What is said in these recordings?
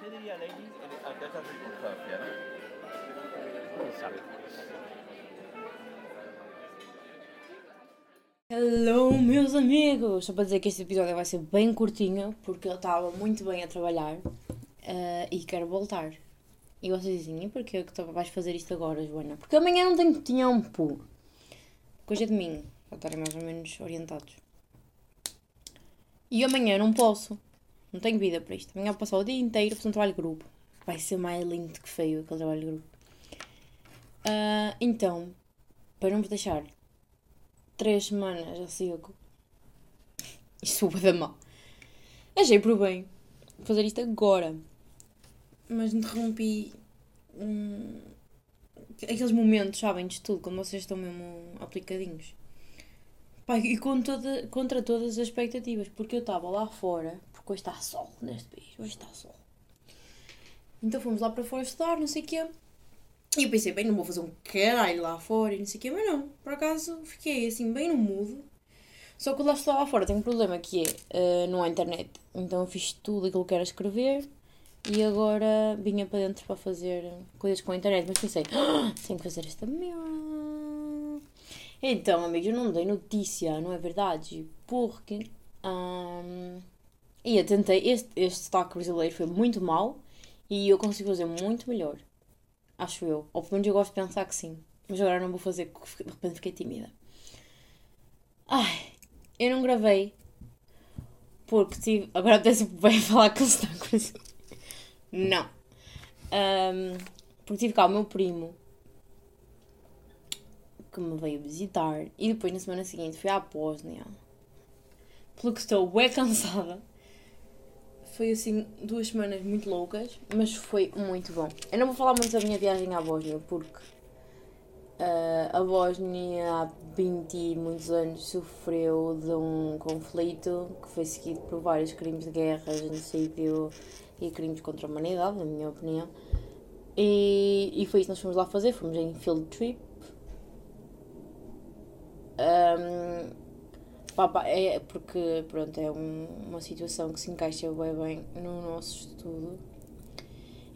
¿Qué diría Lenny? Acá está circunstancia, ¿no? Hello, meus amigos! Só para dizer que este episódio vai ser bem curtinho, porque eu estava muito bem a trabalhar eh, e quero voltar. E vocês dizem, e porquê que vais fazer isto agora, Joana? Porque amanhã não tenho tempo. Hoje é domingo, para estarem mais ou menos orientados. E amanhã não posso. Não tenho vida para isto. Amanhã vou passar o dia inteiro a fazer um trabalho de grupo. Vai ser mais lindo que feio aquele trabalho de grupo. Ah, então, para não vos deixar três semanas a seco. Isto foi da mal. Achei por bem fazer isto agora. Mas interrompi aqueles momentos, sabem, de tudo, quando vocês estão mesmo aplicadinhos. E com toda, contra todas as expectativas, porque eu estava lá fora, porque hoje está sol neste país, hoje está sol. Então fomos lá para fora estudar, não sei o quê. E eu pensei, bem, não vou fazer um caralho lá fora e não sei o quê, mas não, por acaso fiquei assim bem no mudo. Só que lá estou lá fora tem um problema que é, eh, não há internet. Então eu fiz tudo aquilo que era escrever e agora vinha para dentro para fazer coisas com a internet. Mas pensei, ah, tenho que fazer esta merda. Então, amigos, eu não dei notícia, não é verdade? Porque. hum, e eu tentei, este, este sotaque brasileiro foi muito mau e eu consigo fazer muito melhor. Acho eu. Ou pelo menos eu gosto de pensar que sim. Mas agora não vou fazer porque de repente fiquei tímida. Ai, eu não gravei. Porque tive. Agora apetece bem falar que com isso. Não. Ahm, porque tive cá o meu primo. Que me veio visitar. E depois na semana seguinte fui à Bósnia. Pelo que estou bem cansada. Foi assim duas semanas muito loucas, mas foi muito bom. Eu não vou falar muito da minha viagem à Bósnia, porque ah, a Bósnia há 20 e muitos anos sofreu de um conflito que foi seguido por vários crimes de guerra, genocídio e crimes contra a humanidade, na minha opinião. E, e foi isso que nós fomos lá fazer, fomos em field trip. Ahm, pá, é porque pronto, é um- uma situação que se encaixa bem bem no nosso estudo.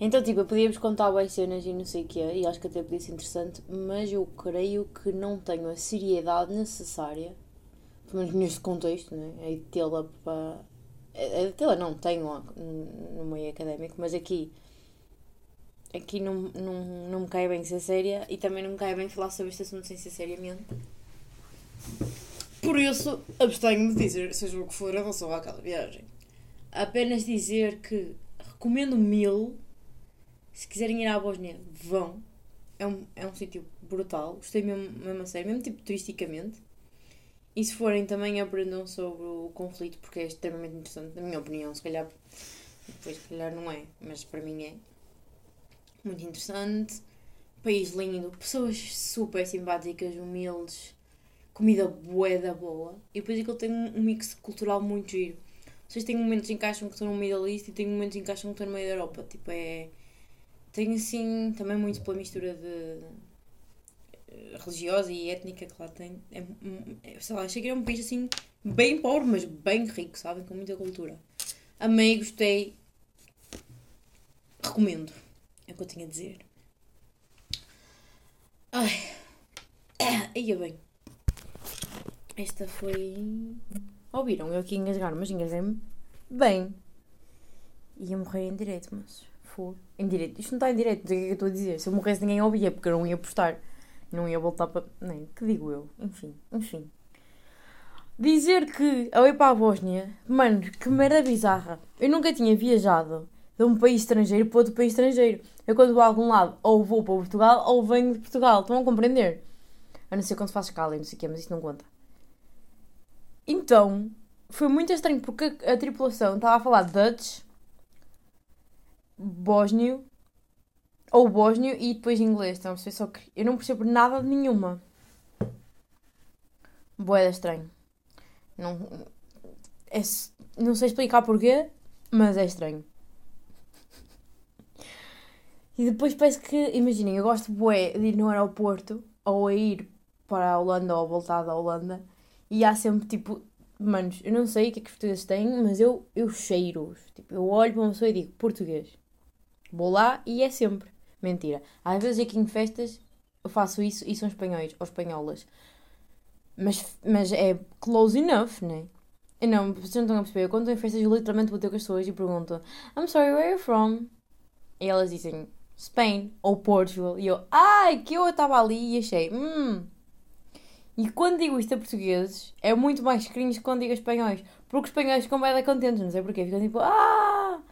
Então, tipo, eu podia-vos contar bem cenas e não sei o quê, e acho que até podia ser interessante, mas eu creio que não tenho a seriedade necessária, pelo menos neste contexto, né? É de tê-la para. É de tê-la, não, tenho no meio académico, mas aqui. Aqui não, não, não me cai bem ser séria e também não me cai bem falar sobre este assunto sem ser seriamente. Por isso, abstenho-me de dizer, seja o que for, em relação àquela viagem. Apenas dizer que recomendo mil. Se quiserem ir à Bósnia, vão. É um, é um sítio brutal. Gostei mesmo, mesmo a sério, mesmo tipo turisticamente. E se forem também aprendam sobre o conflito, porque é extremamente interessante, na minha opinião. Se calhar, depois se calhar não é, mas para mim é. Muito interessante. País lindo, pessoas super simpáticas, humildes, comida bué da boa. E depois aquilo tem um um mix cultural muito giro. Vocês têm momentos em que acham que estão no Middle East e têm momentos em que acham que estão no meio da Europa. Tipo, é. Tem assim também muito pela mistura de eh, religiosa e étnica que lá tem. É, é, sei lá, achei que era um país assim bem pobre, mas bem rico, sabem? Com muita cultura. Amei, gostei. Recomendo. É o que eu tinha a dizer. Ai. Ia bem. Esta foi. Ouviram? Eu aqui engasgar, mas engasguei-me bem. Ia morrer em direito, mas foi. Em direito. Isto não está em sei o que é que eu estou a dizer. Se eu morresse, ninguém ouvia, porque eu não ia postar. Não ia voltar para. Nem, que digo eu? Enfim, enfim. Dizer que ao ir para a Bósnia, mano, que merda bizarra. Eu nunca tinha viajado de um país estrangeiro para outro país estrangeiro. Eu quando vou a algum lado, ou vou para Portugal, ou venho de Portugal. Estão a compreender? A não ser quando se faz escala e não sei o quê, mas isso não conta. Então, foi muito estranho porque a, tripulação estava a falar Dutch, bósnio, ou bósnio e depois inglês. Então, só que eu não percebo nada de nenhuma. Boeda estranho. Não, é, não sei explicar porquê, mas é estranho. E depois parece que, imaginem, eu gosto bué de ir no aeroporto ou a ir para a Holanda ou a voltar da Holanda e há sempre tipo, manos, eu não sei o que é que os portugueses têm, mas eu, eu cheiro-os. Tipo, eu olho para uma pessoa e digo português. Vou lá e é sempre. Mentira. Às vezes aqui em festas eu faço isso e são espanhóis ou espanholas. Mas, mas é close enough, né? Eu não, vocês não estão a perceber. Quando estou em festas, eu literalmente vou ter com as pessoas e pergunto: I'm sorry, where are you from? E elas dizem Spain ou Portugal. E eu, ai, que eu estava ali e achei, hum. E quando digo isto a portugueses, é muito mais cringe quando digo a espanhóis. Porque os espanhóis ficam bem contentes, não sei porquê. Ficam tipo, ah,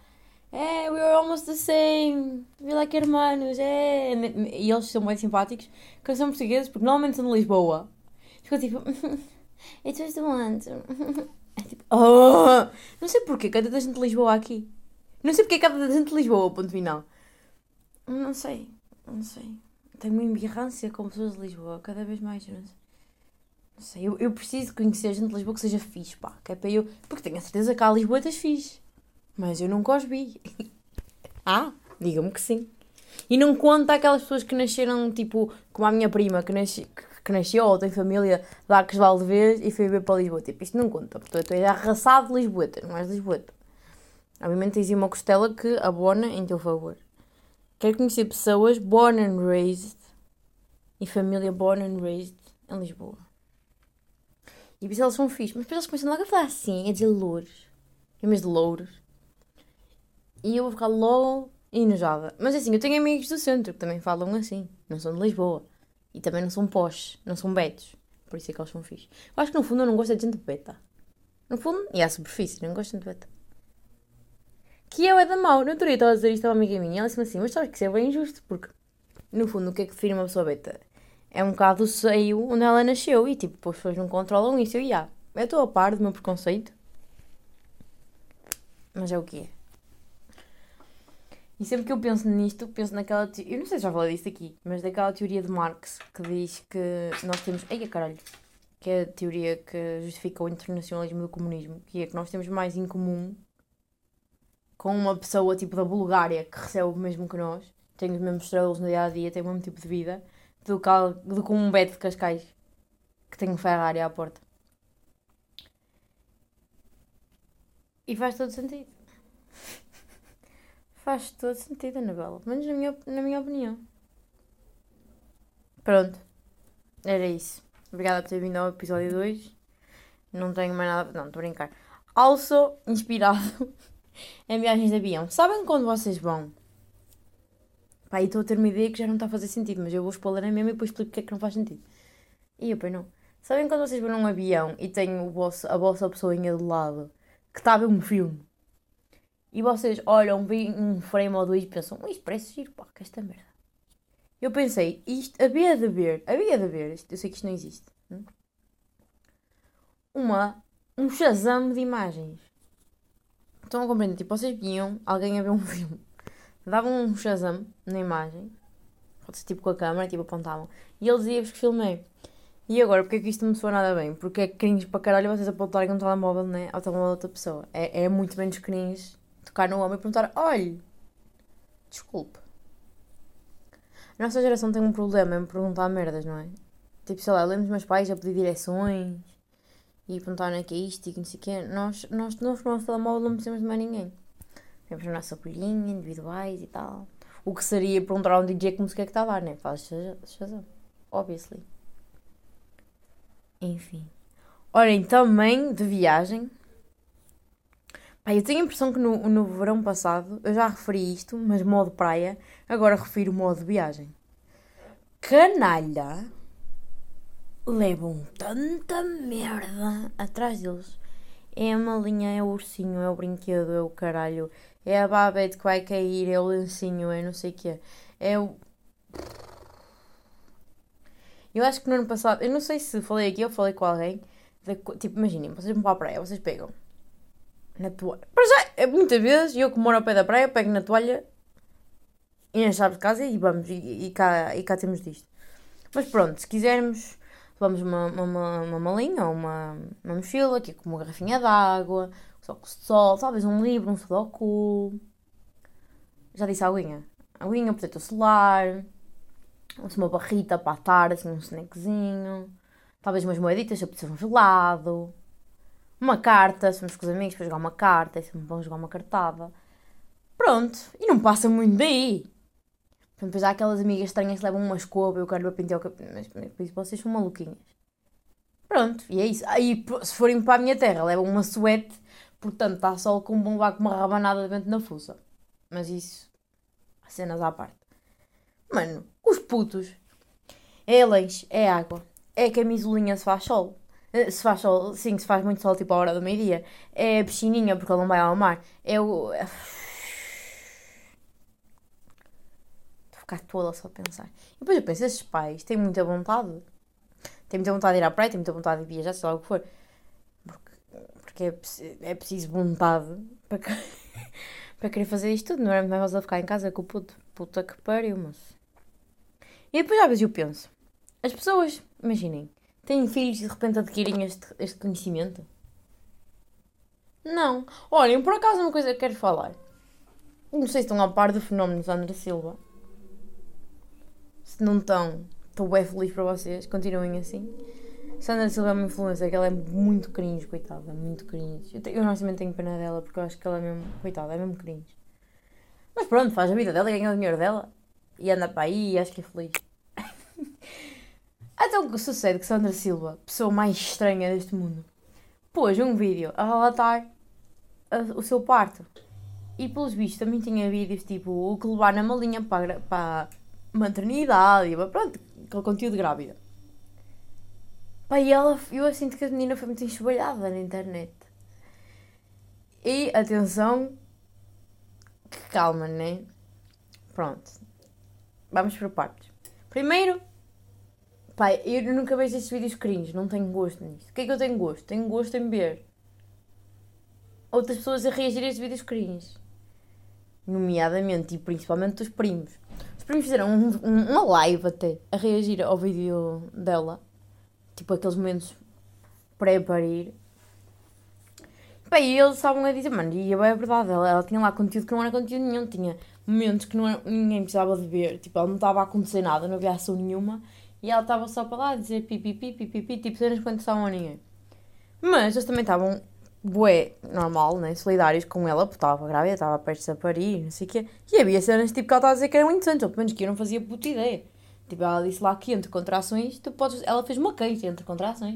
é, we are almost the same. We like hermanos, é. E eles são bem simpáticos. Quando são portugueses, porque normalmente são de Lisboa. Ficam tipo, it was the one. É tipo, oh! Não sei porquê, cada gente de Lisboa aqui. Não sei porque cada gente de Lisboa, ponto final. Não sei, não sei. Tenho uma embirrância com pessoas de Lisboa, cada vez mais. Não sei. Não sei, eu, eu preciso conhecer gente de Lisboa que seja fixe, pá. Que é para eu. Porque tenho a certeza que há Lisboetas fixe. Mas eu nunca os vi. ah, digam-me que sim. E não conta aquelas pessoas que nasceram, tipo, como a minha prima, que, nasce, que nasceu ou tem família de Arcos Valdevez e foi ver para Lisboa. Tipo, isto não conta. Portanto, é arrasado de Lisboeta, não és Lisboeta. Obviamente tens uma costela que abona em teu favor. Quero conhecer pessoas born and raised e família born and raised em Lisboa. E depois elas são fixos, mas depois eles começam logo a falar assim, a dizer louros, em vez de louros. E eu vou ficar logo enojada. Mas assim, eu tenho amigos do centro que também falam assim, não são de Lisboa. E também não são posh, não são betos. Por isso é que eles são fixos. Eu acho que no fundo eu não gosto de gente beta. No fundo, e à superfície, não gosto de gente beta. Que eu é da mau. No outro dia estava a dizer isto a uma amiga minha. Ela disse-me assim: Mas sabes que isso é bem injusto, porque no fundo o que é que define uma pessoa beta? É um bocado o seio onde ela nasceu e tipo, as pessoas não controlam isso. Eu, yeah, eu estou a par do meu preconceito, mas é o que é. E sempre que eu penso nisto, penso naquela. Eu não sei se já falei disso aqui, mas daquela teoria de Marx que diz que nós temos. Eia caralho! Que é a teoria que justifica o internacionalismo do comunismo, que é que nós temos mais em comum com uma pessoa tipo da Bulgária que recebe o mesmo que nós, tem os mesmos estrelas no dia a dia, tem o mesmo tipo de vida, do que, do que um Beto de Cascais que tem um Ferrari à porta. E faz todo sentido. faz todo sentido, Anabela. Pelo menos na minha, na minha opinião. Pronto. Era isso. Obrigada por ter vindo ao episódio 2. Não tenho mais nada. Não, estou a brincar. Also, inspirado em viagens de avião. Sabem quando vocês vão? Pá, estou a ter uma ideia que já não está a fazer sentido, mas eu vou expor a mesmo e depois explico porque é que não faz sentido. E eu, pois não. Sabem quando vocês vão num avião e tem o vosso, a vossa pessoinha de lado que está a ver um filme e vocês olham, veem um frame ou dois e pensam, isto parece giro, pá, que esta merda. Eu pensei, isto havia de haver, havia de haver, eu sei que isto não existe, hum? uma, um Shazam de imagens. Estão a compreender? Tipo, vocês viam alguém a ver um filme, davam um Shazam na imagem, pode ser tipo com a câmera, tipo apontavam, e ele dizia-vos que filmei. E agora, porque é que isto não me soa nada bem? Porque é cringe para caralho vocês apontarem um telemóvel né, ao telemóvel da outra pessoa. É, é muito menos cringe tocar no homem e perguntar: olhe, desculpe. A nossa geração tem um problema em perguntar merdas, não é? Tipo, sei lá, lemos meus pais a pedir direções e perguntarem o que é isto e que não sei o quê. Nós, nós, nós no nosso telemóvel não precisamos de mais ninguém. Temos a nossa colhinha, individuais e tal. O que seria perguntar a um DJ que música é que está a dar, né? Faz Shazam. Obviously. Enfim. Olhem, também de viagem. Pá, eu tenho a impressão que no, no verão passado eu já referi isto, mas modo praia, agora refiro modo viagem. Canalha levam tanta merda atrás deles. É a malinha, é o ursinho, é o brinquedo, é o caralho, é a babete que vai cair, é o lencinho, é não sei o quê. É o. Eu acho que no ano passado, eu não sei se falei aqui ou falei com alguém, de, tipo, imaginem, vocês vão para a praia, vocês pegam na toalha. Para já, é muitas vezes, eu que moro ao pé da praia, pego na toalha e nas chaves de casa e vamos, e, e, cá, e cá temos disto. Mas pronto, se quisermos, levamos uma, uma, uma malinha ou uma, uma mochila, aqui com uma garrafinha de água, óculos de sol, talvez um livro, um sudoku. Já disse a aguinha. Aguinha, protetor solar, uma barrita para a tarde, assim, um snackzinho. Talvez umas moeditas se eu precisar um gelado uma carta, se vamos com os amigos para jogar uma carta, é sempre bom jogar uma cartada. Pronto, e não passa muito daí. Depois há aquelas amigas estranhas que levam uma escova e eu quero pentear o cabelo. Mas por isso vocês são maluquinhas. Pronto, e é isso. Aí, se forem para a minha terra, levam uma suete, portanto está sol com um bombar com uma rabanada de vento na fuça. Mas isso, cenas à parte. Mano, os putos, é lenço, é água, é camisolinha se faz sol. Eh, se faz sol, sim, se faz muito sol, tipo a hora do meio-dia. É piscininha, porque ele não vai ao mar. É o. Estou a ficar toda só a pensar. E depois eu penso, esses pais têm muita vontade. Têm muita vontade de ir à praia, têm muita vontade de viajar, sei lá o que for. Porque, é, é preciso vontade para, para querer fazer isto tudo. Não é mais fácil ficar em casa com o puto. Puta que pariu, mas. E depois às vezes eu penso, as pessoas, imaginem, têm filhos e de repente adquirem este, este conhecimento? Não. Olhem, por acaso uma coisa que quero falar. Não sei se estão a par do fenómeno de Sandra Silva. Se não estão, estou bem feliz para vocês. Continuem assim. Sandra Silva é uma influência que ela é muito cringe, coitada. Muito cringe. Eu, tenho, eu honestamente tenho pena dela porque eu acho que ela é mesmo. Coitada, é mesmo cringe. Mas pronto, faz a vida dela, ganha o dinheiro dela e anda para aí e acho que é feliz. então o que sucede que Sandra Silva, pessoa mais estranha deste mundo, pôs um vídeo a relatar a, o seu parto. E pelos vistos também tinha vídeos tipo o que levar na malinha para, para a maternidade pronto, aquele conteúdo grávida. Pá, e ela, eu sinto que a menina foi muito enxovalhada na internet. E atenção, que calma, né? Pronto. Vamos por partes. Primeiro, pai, eu nunca vejo estes vídeos cringe, não tenho gosto nisso. O que é que eu tenho gosto? Tenho gosto em ver outras pessoas a reagir a estes vídeos cringe. Nomeadamente e principalmente os primos. Os primos fizeram um, um, uma live até a reagir ao vídeo dela. Tipo aqueles momentos pré-parir. Bem, eles estavam a dizer, mano, e é verdade, ela, ela tinha lá conteúdo que não era conteúdo nenhum, tinha momentos que não era, ninguém precisava de ver, tipo, ela não estava a acontecer nada, não havia ação nenhuma, e ela estava só para lá a dizer pipipi, pipipi, tipo, cenas que não interessavam a ninguém. Mas eles também estavam, bué, normal, né, solidários com ela, porque estava grávida, estava perto de parir, não sei o quê, e havia cenas, tipo, que ela estava a dizer que eram interessantes, ou pelo menos que eu não fazia puta ideia. Tipo, ela disse lá que entre contrações, tu podes, ela fez uma queixa entre contrações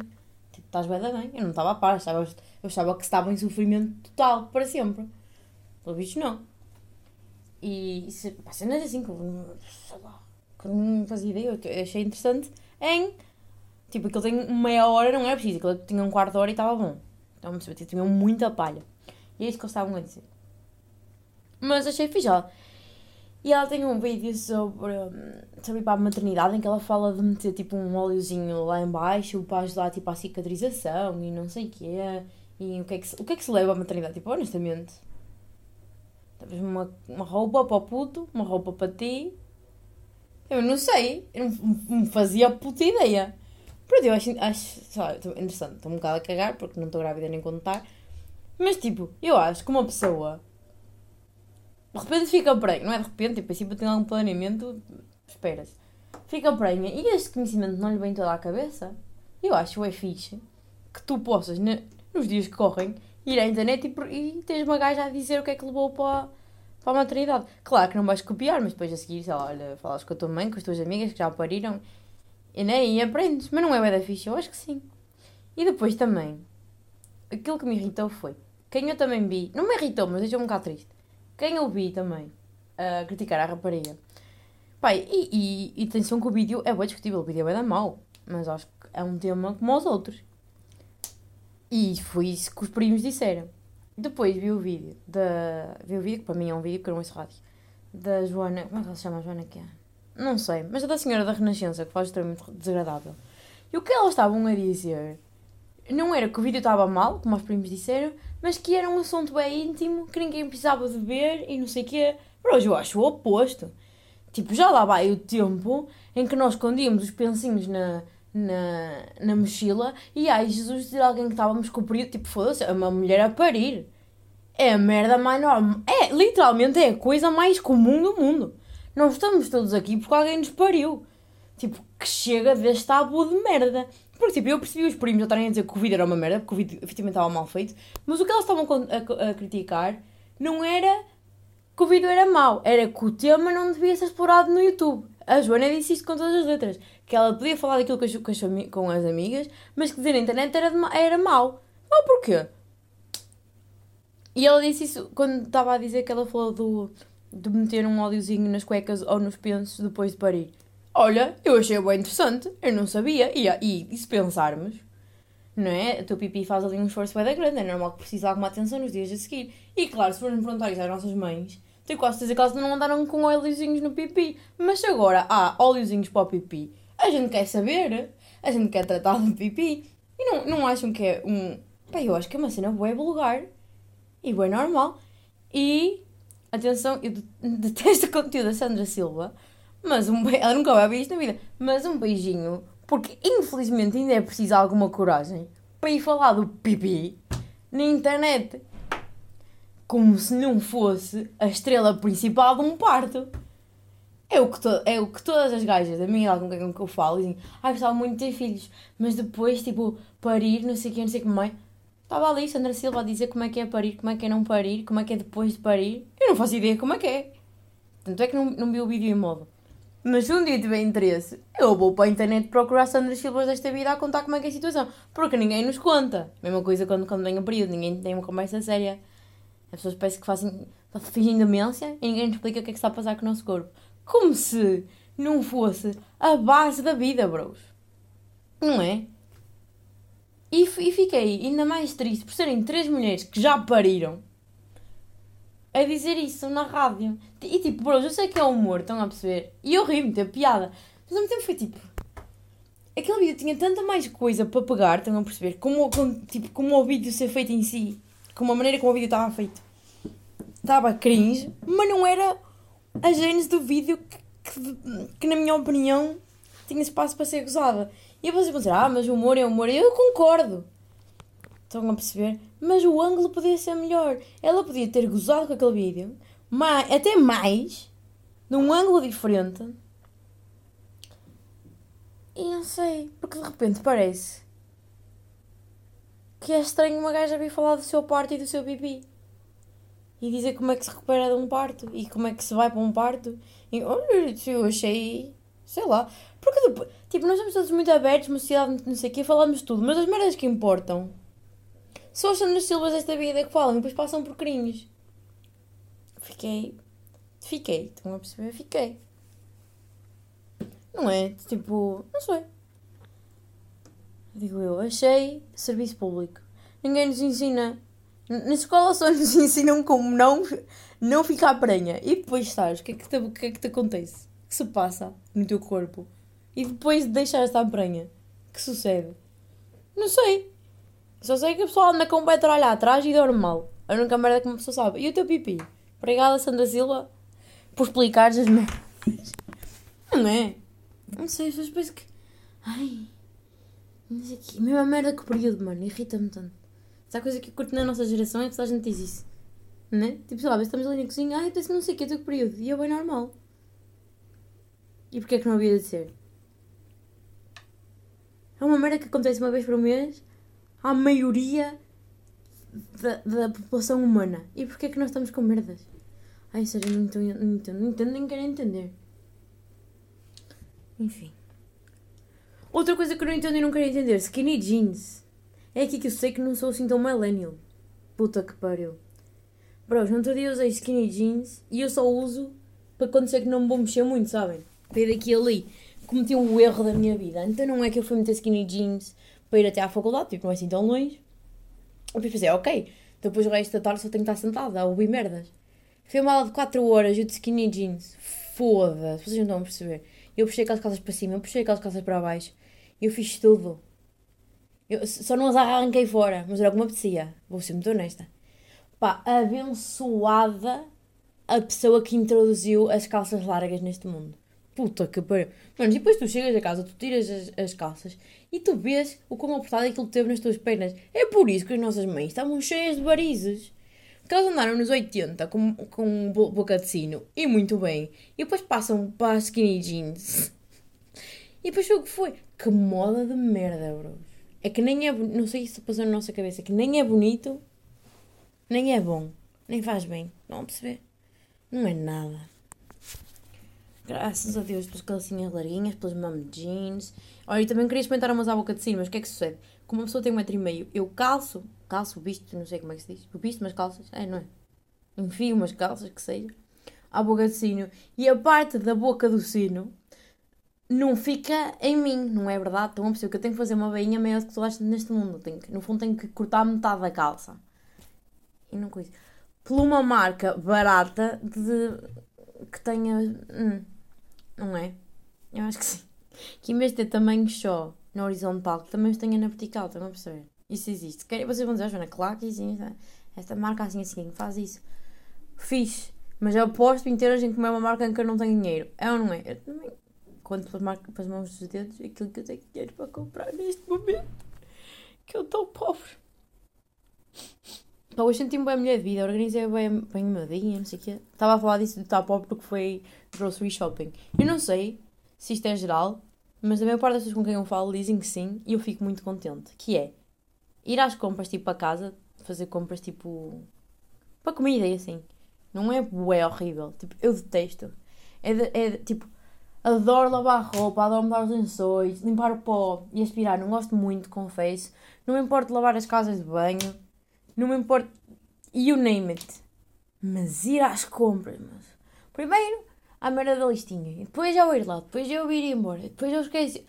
estás bem da bem. Eu não estava a par, eu achava que estava em sofrimento total, para sempre. Pelo visto, não. E se, pá, cenas assim, que eu, sei lá, que não fazia ideia, eu achei interessante em. Tipo, aquilo tem meia hora, não era preciso, aquilo tinha um quarto de hora e estava bom. Então, me tinha muita palha. E é isso que eles estavam a dizer. Mas achei fixe. E ela tem um vídeo sobre, hum, sobre para a maternidade em que ela fala de meter tipo um óleozinho lá em baixo para ajudar tipo a cicatrização e não sei o quê. E o que é que se, o que é que se leva à maternidade? Tipo, honestamente. Talvez uma, uma roupa para o puto, uma roupa para ti. Eu não sei. Eu não, não fazia puta ideia. Pronto, eu acho, acho interessante. Estou um bocado a cagar porque não estou grávida nem contar. Mas tipo, eu acho que uma pessoa de repente fica prenha, não é de repente, em princípio tem algum planeamento, espera-se. Fica prenha e este conhecimento não lhe vem toda à cabeça. Eu acho é fixe que tu possas, nos dias que correm, ir à internet e, e tens uma gaja a dizer o que é que levou para, para a maternidade. Claro que não vais copiar, mas depois a seguir, sei lá, olha, falas com a tua mãe, com as tuas amigas que já pariram e, né, aprendes. Mas não é bem da fixe, eu acho que sim. E depois também, aquilo que me irritou foi, quem eu também vi, não me irritou, mas deixou-me um bocado triste quem eu vi também a criticar a rapariga. Pai, e, e, e atenção que o vídeo é bem discutível, o vídeo é bem mau, mas acho que é um tema como os outros. E foi isso que os primos disseram. Depois vi o vídeo da. Vi o vídeo, que para mim é um vídeo que eu não ouço rádio. Da Joana. Como é que ela se chama a Joana que é? Não sei, mas é da senhora da Renascença, que faz extremamente desagradável. E o que elas estavam a dizer não era que o vídeo estava mal, como os primos disseram, mas que era um assunto bem íntimo, que ninguém precisava de ver e não sei o quê. Mas hoje eu acho o oposto. Tipo, já lá vai o tempo em que nós escondíamos os pensinhos na, na, na mochila e ai Jesus dizer alguém que estávamos com o período, tipo, foda-se, é uma mulher a parir. É a merda mais normal. É, literalmente é a coisa mais comum do mundo. Nós estamos todos aqui porque alguém nos pariu. Tipo, que chega deste tabu de merda. Porque, tipo, eu percebi os primos a estarem a dizer que o vídeo era uma merda, porque o vídeo efetivamente estava mal feito, mas o que elas estavam a, a, criticar não era que o vídeo era mau, era que o tema não devia ser explorado no YouTube. A Joana disse isto com todas as letras. Que ela podia falar daquilo com as, com as, com as amigas, mas que dizer na internet era, era mau. Mau porquê? E ela disse isso quando estava a dizer que ela falou do, de meter um óleozinho nas cuecas ou nos pensos depois de parir. Olha, eu achei bem interessante, eu não sabia. E, e, e se pensarmos, não é? O teu pipi faz ali um esforço bem grande, é normal que precise de alguma atenção nos dias a seguir. E claro, se formos perguntar isso às nossas mães, tenho quase certeza que elas não andaram com óleozinhos no pipi. Mas agora há óleozinhos para o pipi, a gente quer saber, a gente quer tratar do pipi. E não, não acham que é um. Bem, eu acho que é uma cena boa vulgar e bem normal. E, atenção, eu detesto o conteúdo da Sandra Silva, mas um ela nunca vai ver isto na vida, mas um beijinho, porque infelizmente ainda é preciso alguma coragem para ir falar do pipi na internet. Como se não fosse a estrela principal de um parto. É o que, é o que todas as gajas da minha idade com quem eu falo dizem, ai, gostava muito de ter filhos, mas depois, tipo, parir, não sei o que, não sei o que mais Estava ali Sandra Silva a dizer como é que é parir, como é que é não parir, como é que é depois de parir. Eu não faço ideia como é que é. Tanto é que não, não vi o vídeo em modo. Mas se um dia tiver interesse, eu vou para a internet procurar Sandra Silva desta vida a contar como é que é a situação. Porque ninguém nos conta. Mesma coisa quando, quando vem o período, ninguém tem uma conversa séria. As pessoas parecem que fazem, fingem demência e ninguém nos explica o que é que está a passar com o nosso corpo. Como se não fosse a base da vida, bros. Não é? E, e fiquei ainda mais triste por serem três mulheres que já pariram a dizer isso na rádio. E tipo, bros, eu sei que é humor, estão a perceber? E eu ri-me, teve piada. Mas ao mesmo tempo foi tipo. Aquele vídeo tinha tanta mais coisa para pegar, estão a perceber? Como, como, tipo, como o vídeo ser feito em si, como a maneira como o vídeo estava feito. Estava cringe, mas não era a gênese do vídeo que, que, que, na minha opinião, tinha espaço para ser gozada. E vão dizer, ah, mas o humor é humor. Eu concordo. Estão a perceber? Mas o ângulo podia ser melhor. Ela podia ter gozado com aquele vídeo, mais, até mais, num ângulo diferente. E não sei, porque de repente parece que é estranho uma gaja vir falar do seu parto e do seu pipi. E dizer como é que se recupera de um parto e como é que se vai para um parto. E eu achei, sei lá, porque depois, tipo, nós somos todos muito abertos, uma sociedade, não sei o quê, falamos tudo, mas as merdas que importam são as Sandras Silvas desta vida que falam e depois passam por crimes. Fiquei. Fiquei, estão a perceber? Fiquei. Não é? Tipo, não sei. Digo eu, achei serviço público. Ninguém nos ensina. Na escola só nos ensinam como não, não ficar prenha. E depois estás, o que é que te, o que é que te acontece? O que se passa no teu corpo? E depois de deixar esta prenha, que sucede? Não sei. Só sei que a pessoa anda com o petróleo atrás e dorme mal. A única merda que uma pessoa sabe. E o teu pipi? Obrigada, Sandra Silva, por explicares as merdas. Não é? Não sei, as pessoas pensam que. Ai. Não sei que. Mesma merda que o período, mano. Irrita-me tanto. Há coisa que eu curto na nossa geração é que a gente diz isso. Não é? Tipo, sei lá, estamos ali na cozinha. Ai, eu não sei o que, é teu período. E é bem normal. E porquê é que não havia de ser? É uma merda que acontece uma vez por mês à maioria da, da população humana. E porquê é que nós estamos com merdas? Ai, sério, não entendo, não entendo, não entendo nem quero entender. Enfim. Outra coisa que eu não entendo e não quero entender: skinny jeans. É aqui que eu sei que não sou assim tão millennial. Puta que pariu. Bros, no outro dia usei skinny jeans e eu só uso para quando sei que não me vou mexer muito, sabem? Para daqui ali cometi um erro da minha vida. Então não é que eu fui meter skinny jeans para ir até à faculdade, tipo, não é assim tão longe. Eu pensei, ok, depois o resto da tarde só tenho que estar sentada a ouvir merdas. Foi uma aula de 4 horas, eu de skinny jeans. Foda-se, vocês não estão a perceber. Eu puxei aquelas calças para cima, eu puxei aquelas calças para baixo. Eu fiz tudo. Eu só não as arranquei fora, mas era como apetecia. Vou ser muito honesta. Pá, abençoada a pessoa que introduziu as calças largas neste mundo. Puta que pariu. Mano, e depois tu chegas a casa, tu tiras as, as calças e tu vês o quão apertado aquilo teve nas tuas pernas. É por isso que as nossas mães estavam cheias de varizes. Porque elas andaram nos 80 com, com boca de sino e muito bem. E depois passam para skinny jeans. E depois o que foi? Que moda de merda, bros. É que nem é. Não sei se passou na nossa cabeça. Que nem é bonito, nem é bom, nem faz bem. Não perceber? Não é nada. Graças a Deus pelas calcinhas larguinhas, pelas mom jeans. Olha, e também queria experimentar umas à boca de sino, mas o que é que sucede? Como uma pessoa tem um metro e meio, eu calço, calço, visto, não sei como é que se diz, visto umas calças, é, não é? Enfio umas calças, que seja, à boca de sino, e a parte da boca do sino não fica em mim, não é verdade? Então, uma pessoa que eu tenho que fazer uma bainha maior do que tu achas neste mundo. Tenho que, no fundo, tenho que cortar metade da calça. E não coisa. Por uma marca barata de. que tenha. Hum, não é? Eu acho que sim. Que em vez de ter tamanho só na horizontal, que também os tenha na vertical, estão a perceber? Isso existe. Vocês vão dizer, Joana, claro que existe. Esta marca assim assim faz isso. Fixe. Mas eu aposto inteiro gente comer uma marca em que eu não tenho dinheiro. É ou não é? Eu também pelas, marcas, pelas mãos dos dedos aquilo que eu tenho dinheiro para comprar neste momento. Que eu estou pobre. Pá, hoje senti-me bem a mulher de vida, organizei bem, bem o meu dia, não sei o quê. Estava a falar disso estar pobre porque foi grocery shopping. Eu não sei se isto é geral, mas a maior parte das pessoas com quem eu falo dizem que sim e eu fico muito contente. Que é ir às compras tipo para casa, fazer compras tipo para comida e assim. Não é bué horrível. Tipo, eu detesto. É, de, é de, tipo, adoro lavar roupa, adoro mudar os lençóis, limpar o pó e aspirar. Não gosto muito, confesso. Não me importa lavar as casas de banho. Não me importa. You name it. Mas ir às compras, mas. Primeiro, à merda da listinha. E depois eu ir lá. Depois eu ir embora. Depois eu esqueci.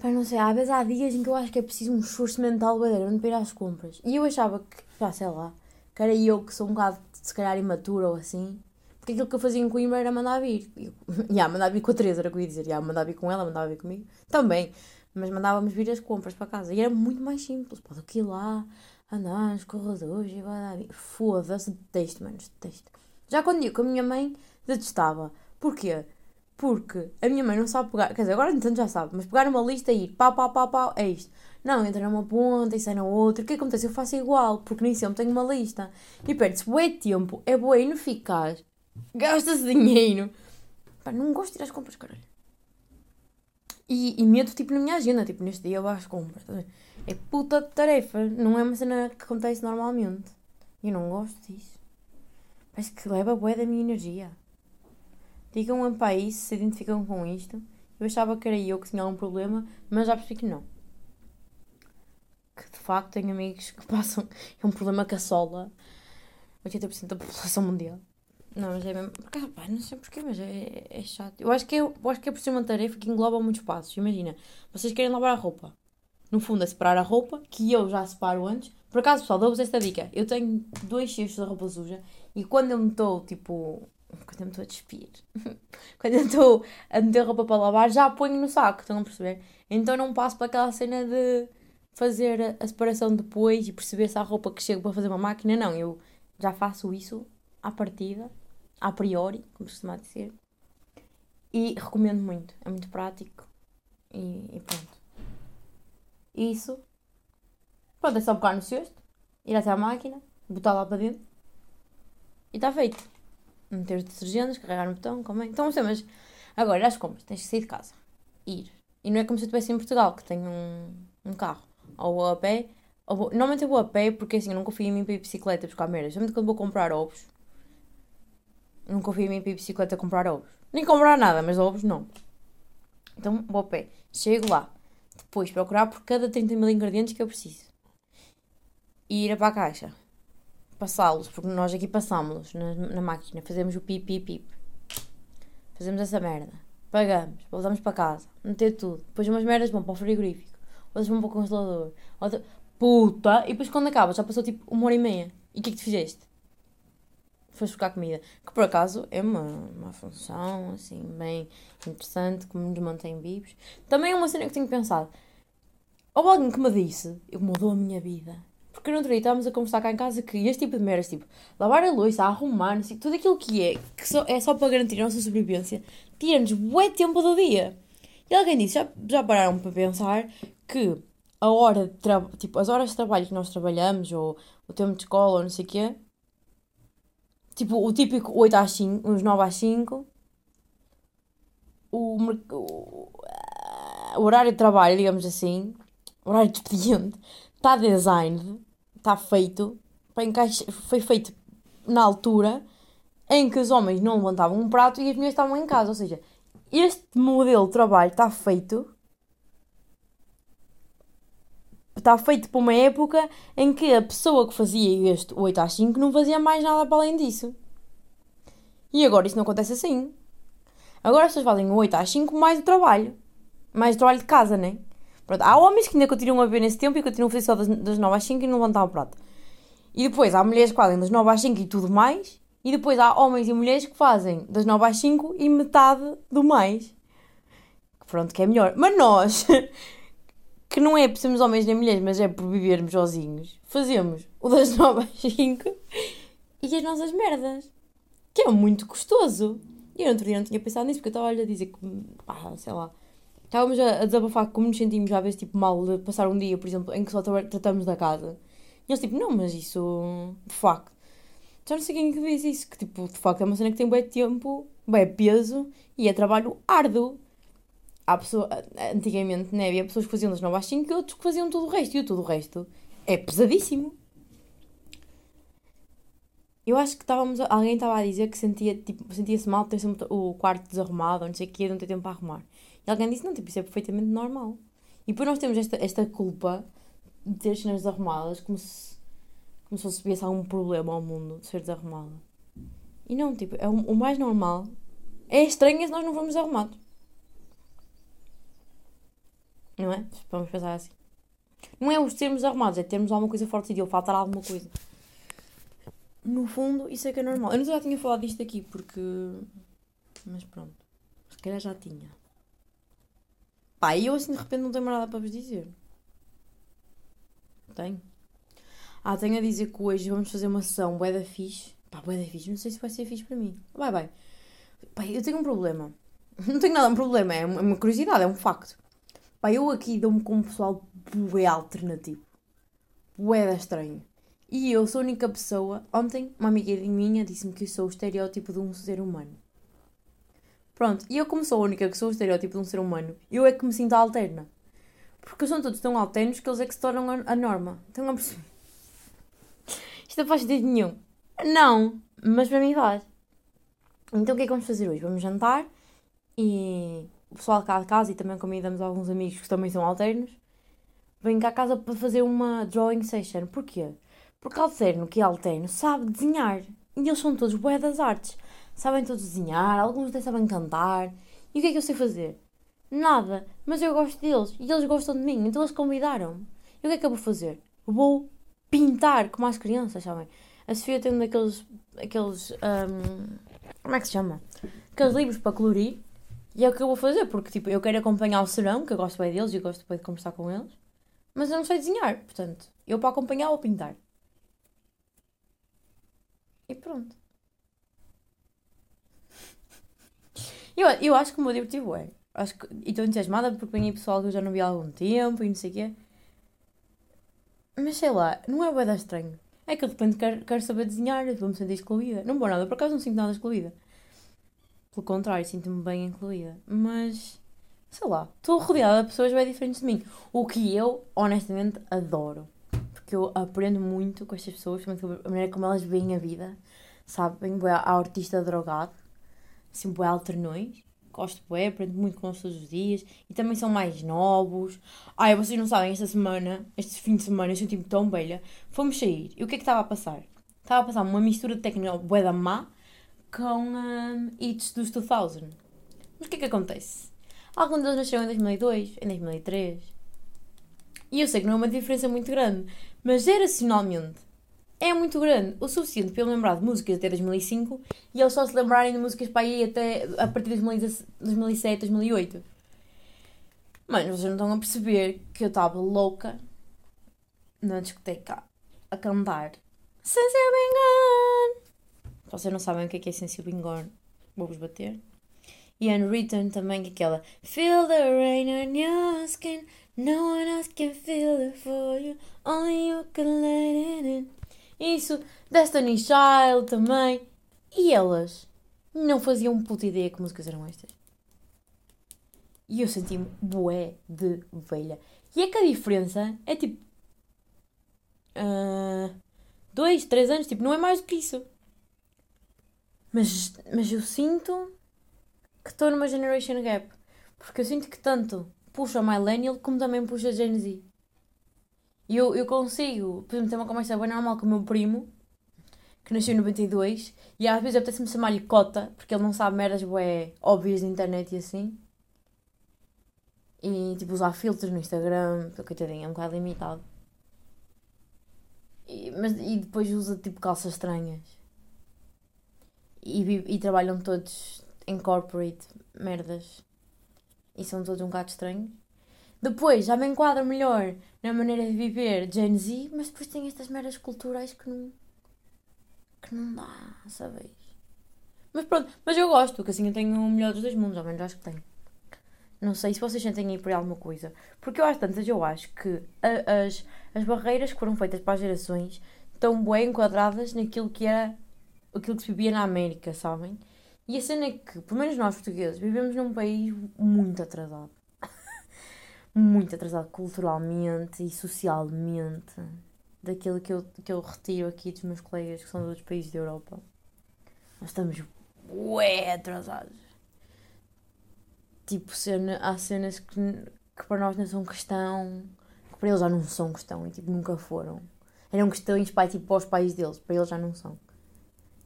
Pá, não sei. Às vezes há dias em que eu acho que é preciso um esforço mental grande para ir às compras. E eu achava que, pá, sei lá, que era eu que sou um bocado, se calhar, imatura ou assim. Porque aquilo que eu fazia em Coimbra era mandar vir. E yeah, mandar vir com a Teresa, era o que eu ia dizer. Yeah, mandar vir com ela, mandava vir comigo. Também. Mas mandávamos vir as compras para casa. E era muito mais simples. Pá, do que ir lá, andar nos corredores e vai dar. Foda-se, detesto, mano, detesto. Já quando ia com a minha mãe, detestava. Porquê? Porque a minha mãe não sabe pegar. Quer dizer, agora entanto já sabe. Mas pegar uma lista e ir pá, pá, pá, pá, é isto. Não, entra numa ponta e sai na outra. O que acontece? Eu faço igual, porque nem sempre tenho uma lista. E perde-se bué tempo, é bué ineficaz gasta-se dinheiro. Pá, não gosto de ir às compras, caralho. E, e medo, tipo, na minha agenda, tipo, neste dia eu vou às compras. Tá é puta de tarefa, não é uma cena que acontece normalmente. E eu não gosto disso. Parece que leva bué da minha energia. Digam um país se se identificam com isto. Eu achava que era eu que tinha algum problema, mas já percebi que não. Que de facto tenho amigos que passam. É um problema que assola 80% da população mundial. Não, mas é mesmo. Porque, não sei porquê, mas é, é chato. Eu acho, que é, eu acho que é por ser uma tarefa que engloba muitos passos. Imagina, vocês querem lavar a roupa. No fundo, é separar a roupa, que eu já separo antes. Por acaso, pessoal, dou-vos esta dica. Eu tenho dois cestos de roupa suja e quando eu me estou, tipo. Quando eu me estou a despir. quando eu estou a meter roupa para lavar, já a ponho no saco, estão a perceber? Então não passo para aquela cena de fazer a separação depois e perceber se há roupa que chega para fazer uma máquina. Não, eu já faço isso à partida a priori, como se costuma dizer. E recomendo muito, é muito prático. E, e pronto. Isso. Pronto, é só pegar no cesto, ir até à máquina, botar lá para dentro e está feito. Meter os detergentes, carregar no botão, como é. Então, sei, mas agora as compras, tens que sair de casa, ir. E não é como se eu estivesse em Portugal, que tenho um, um carro. Ou vou a pé, ou vou... normalmente eu vou a pé porque assim eu não confio em mim para ir bicicleta buscar merdas. Geralmente quando vou comprar ovos, não confio em mim para ir bicicleta comprar ovos. Nem comprar nada, mas ovos não. Então vou a pé. Chego lá. Depois procurar por cada 30 mil ingredientes que eu preciso. E ir para a caixa. Passá-los, porque nós aqui passámos-los na, na, máquina. Fazemos o pip, pip, pip. Fazemos essa merda. Pagamos. Voltamos para casa. Meter tudo. Depois umas merdas vão para o frigorífico. Outras vão para o congelador. Outra... Puta! E depois quando acaba já passou tipo uma hora e meia. E o que é que tu fizeste? Foste buscar comida. Que por acaso é uma, uma função assim bem interessante, que nos mantém vivos. Também é uma cena que tenho pensado. Houve alguém que me disse, eu mudou a minha vida. Porque no outro dia estávamos a conversar cá em casa que este tipo de merdas, tipo, lavar a louça, arrumar, assim, tudo aquilo que é, que só, é só para garantir a nossa sobrevivência, tira-nos bué tempo do dia. E alguém disse, já, já pararam para pensar que a hora de tipo, as horas de trabalho que nós trabalhamos, ou o tempo de escola, ou não sei o quê, Tipo, o típico 8 às 5, uns 9 às 5. O, o, horário de trabalho, digamos assim, o horário de expediente, está design, está feito, para encaixe, foi feito na altura, em que os homens não levantavam um prato e as mulheres estavam em casa. Ou seja, este modelo de trabalho está feito. Está feito para uma época em que a pessoa que fazia este 8 às 5 não fazia mais nada para além disso. E agora isso não acontece assim. Agora as pessoas fazem 8 às 5 mais o trabalho. Mais o trabalho de casa, né? Pronto, há homens que ainda continuam a ver nesse tempo e continuam a fazer só das, das 9 às 5 e não levantar o prato. E depois há mulheres que fazem das 9 às 5 e tudo mais. E depois há homens e mulheres que fazem das 9 às 5 e metade do mais. Pronto, que é melhor. Mas nós, que não é por sermos homens nem mulheres, mas é por vivermos sozinhos, fazemos o das 9 às 5 e as nossas merdas. Que é muito gostoso. E eu outro dia não tinha pensado nisso, porque eu estava a dizer que, pá, sei lá, estávamos a, a desabafar como nos sentimos às vezes tipo mal de passar um dia, por exemplo, em que só tratamos da casa. E eles tipo, não, mas isso, de facto. Já não sei quem é que diz isso, que tipo, de facto é uma cena que tem bem tempo, bem peso e é trabalho árduo. Há pessoa, antigamente, né, havia pessoas que faziam das 9 às 5 e outros que faziam tudo o resto. E o tudo o resto é pesadíssimo. Eu acho que estávamos. Alguém estava a dizer que sentia, tipo, sentia-se mal ter o quarto desarrumado, ou não sei o que, não ter tempo para arrumar. E alguém disse: não, tipo, isso é perfeitamente normal. E depois nós temos esta, esta culpa de ter as cenas desarrumadas como se, como se fosse viesse algum problema ao mundo de ser desarrumada. E não, tipo, é o, o mais normal. É estranho se nós não formos arrumados. Não é? Vamos pensar assim. Não é os termos arrumados, é termos alguma coisa forte de ele, faltar alguma coisa no fundo, isso é que é normal. Eu não já tinha falado disto aqui porque. Mas pronto. Se calhar já tinha. Pá, e eu assim de repente não tenho mais nada para vos dizer. Tenho. Ah, tenho a dizer que hoje vamos fazer uma sessão bué da fixe. Pá, bué da fixe. Não sei se vai ser fixe para mim. Vai, vai. Pá, eu tenho um problema. Não tenho nada, um problema. É uma curiosidade, é um facto. Pá, eu aqui dou-me com um pessoal bué alternativo. Bué da estranho. E eu sou a única pessoa. Ontem, uma amiga minha disse-me que eu sou o estereótipo de um ser humano. Pronto, e eu, como sou a única que sou o estereótipo de um ser humano, eu é que me sinto alterna. Porque são todos tão alternos que eles é que se tornam a, a norma. Então a perceber? Isto não faz sentido nenhum. Não, mas para mim faz. Então o que é que vamos fazer hoje? Vamos jantar e o pessoal cá de casa e também convidamos alguns amigos que também são alternos. Vêm cá a casa para fazer uma drawing session. Porquê? Porque Alterno, que é Alterno, sabe desenhar. E eles são todos bué das artes. Sabem todos desenhar, alguns até sabem cantar. E o que é que eu sei fazer? Nada. Mas eu gosto deles. E eles gostam de mim. Então eles convidaram-me. E o que é que eu vou fazer? Vou pintar como as crianças, sabem? A Sofia tem um daqueles. Aqueles. Um, como é que se chama? Aqueles livros para colorir. E é o que eu vou fazer, porque tipo, eu quero acompanhar o serão, que eu gosto bem deles e gosto bem de conversar com eles. Mas eu não sei desenhar, portanto, eu para acompanhar ou pintar. E pronto. Eu, eu acho que o meu divertido é. Acho que, e estou entusiasmada porque vem aí pessoal que eu já não vi há algum tempo e não sei o quê. Mas sei lá, não é bué estranho. É que de repente quero, quero saber desenhar vou-me sentir excluída. Não vou nada, por acaso não sinto nada excluída. Pelo contrário, sinto-me bem incluída. Mas, sei lá, estou rodeada de pessoas bem diferentes de mim. O que eu, honestamente, adoro que eu aprendo muito com estas pessoas, a maneira como elas veem a vida, sabem? Boé, há artista drogado, assim, boé alternões. Gosto bué, aprendo muito com eles todos os dias. E também são mais novos. Ai, vocês não sabem, esta semana, este fim de semana, eu senti-me tão belha. Fomos sair. E o que é que estava a passar? Estava a passar uma mistura de técnica bué da má com um, hits dos 2000. Mas o que é que acontece? Alguns deles nasceram em 2002, em 2003. E eu sei que não é uma diferença muito grande, mas geracionalmente é muito grande, o suficiente para eu lembrar de músicas até 2005 e eles só se lembrarem de músicas para aí até a partir de 2007, 2008. Mano, vocês não estão a perceber que eu estava louca na discoteca a cantar Sensible Gone. Vocês não sabem o que é, que é Sensible Gone, vou-vos bater. E Unwritten também, é aquela Feel the rain on your skin No one else can feel it for you, only you can let it in. Isso, Destiny Child também. E elas não faziam puta ideia que músicas eram estas. E eu senti-me bué de velha. E é que a diferença é tipo. Uh, dois, três anos, tipo, não é mais do que isso. Mas, mas eu sinto que estou numa generation gap. Porque eu sinto que tanto puxa a Millennial como também puxa a Gen Z. E eu, eu consigo, por exemplo, ter uma conversa bem normal com o meu primo, que nasceu em 92, e às vezes apetece-me chamar-lhe cota, porque ele não sabe merdas bué óbvias de internet e assim. E tipo, usar filtros no Instagram, porque coitadinho, é um bocado limitado. E, mas, e depois usa tipo calças estranhas. E, e trabalham todos em corporate merdas. E são todos um bocado estranhos. Depois já me enquadro melhor na maneira de viver Gen Z, mas depois tem estas merdas culturais que não. que não dá, sabes? Mas pronto, mas eu gosto, porque assim eu tenho o melhor dos dois mundos, ao menos acho que tenho. Não sei se vocês sentem aí por alguma coisa. Porque eu às tantas eu acho que a- as, as barreiras que foram feitas para as gerações estão bem enquadradas naquilo que era aquilo que se vivia na América, sabem? E a cena é que, pelo menos nós portugueses, vivemos num país muito atrasado. muito atrasado culturalmente e socialmente. Daquilo que eu, que eu retiro aqui dos meus colegas que são de outros países da Europa. Nós estamos ué atrasados. Tipo, cena, há cenas que, que para nós não são questão, que para eles já não são questão e tipo, nunca foram. Eram questões para, tipo, para os pais deles, para eles já não são.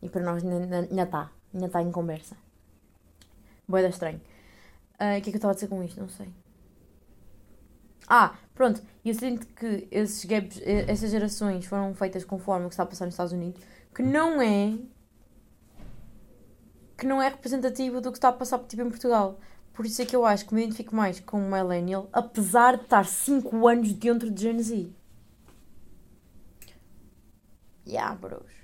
E para nós ainda está, ainda está em conversa. Boeda estranho. Ah, O que é que eu estava a dizer com isto? Não sei. Ah, pronto. Eu sinto que esses gaps, eh, essas gerações foram feitas conforme o que está a passar nos Estados Unidos, que não é que não é representativo do que está a passar tipo, em Portugal. Por isso é que eu acho que me identifico mais com o Millennial, apesar de estar 5 anos dentro de Gen Z. Yeah, bros.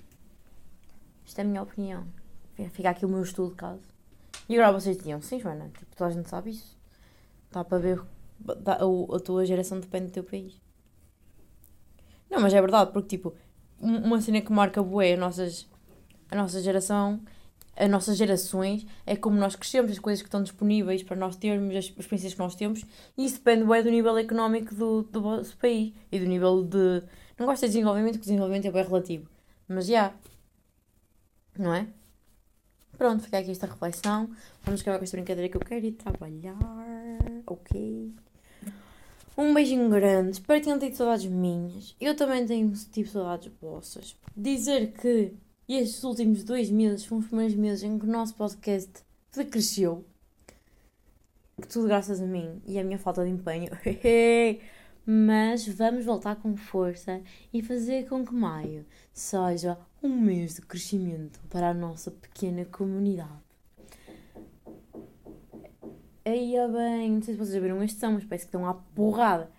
Isto é a minha opinião. Fica aqui o meu estudo de caso. E agora vocês diziam, sim, Joana, tipo, toda a gente sabe isso. Dá para ver, a, a tua geração depende do teu país. Não, mas é verdade, porque tipo, um- uma cena que marca bué a, nossas, a nossa geração, as nossas gerações, é como nós crescemos, as coisas que estão disponíveis para nós termos, as experiências que nós temos, e isso depende bué do nível económico do, do vosso país e do nível de. Não gosto de desenvolvimento, porque desenvolvimento é bem relativo. Mas já. Não é? Pronto, fica aqui esta reflexão. Vamos acabar com esta brincadeira que eu quero ir trabalhar. Ok? Um beijinho grande. Espero que tenham tido saudades minhas. Eu também tenho tido saudades vossas. Dizer que estes últimos dois meses foram os primeiros meses em que o nosso podcast decresceu. Tudo graças a mim e a minha falta de empenho. Mas vamos voltar com força e fazer com que maio seja um mês de crescimento para a nossa pequena comunidade. Aí, é bem, não sei se vocês viram este som, mas parece que estão à porrada.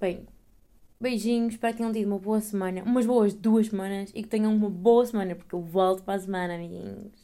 Bem, beijinhos, espero que tenham tido uma boa semana, umas boas duas semanas e que tenham uma boa semana, porque eu volto para a semana, amiguinhos.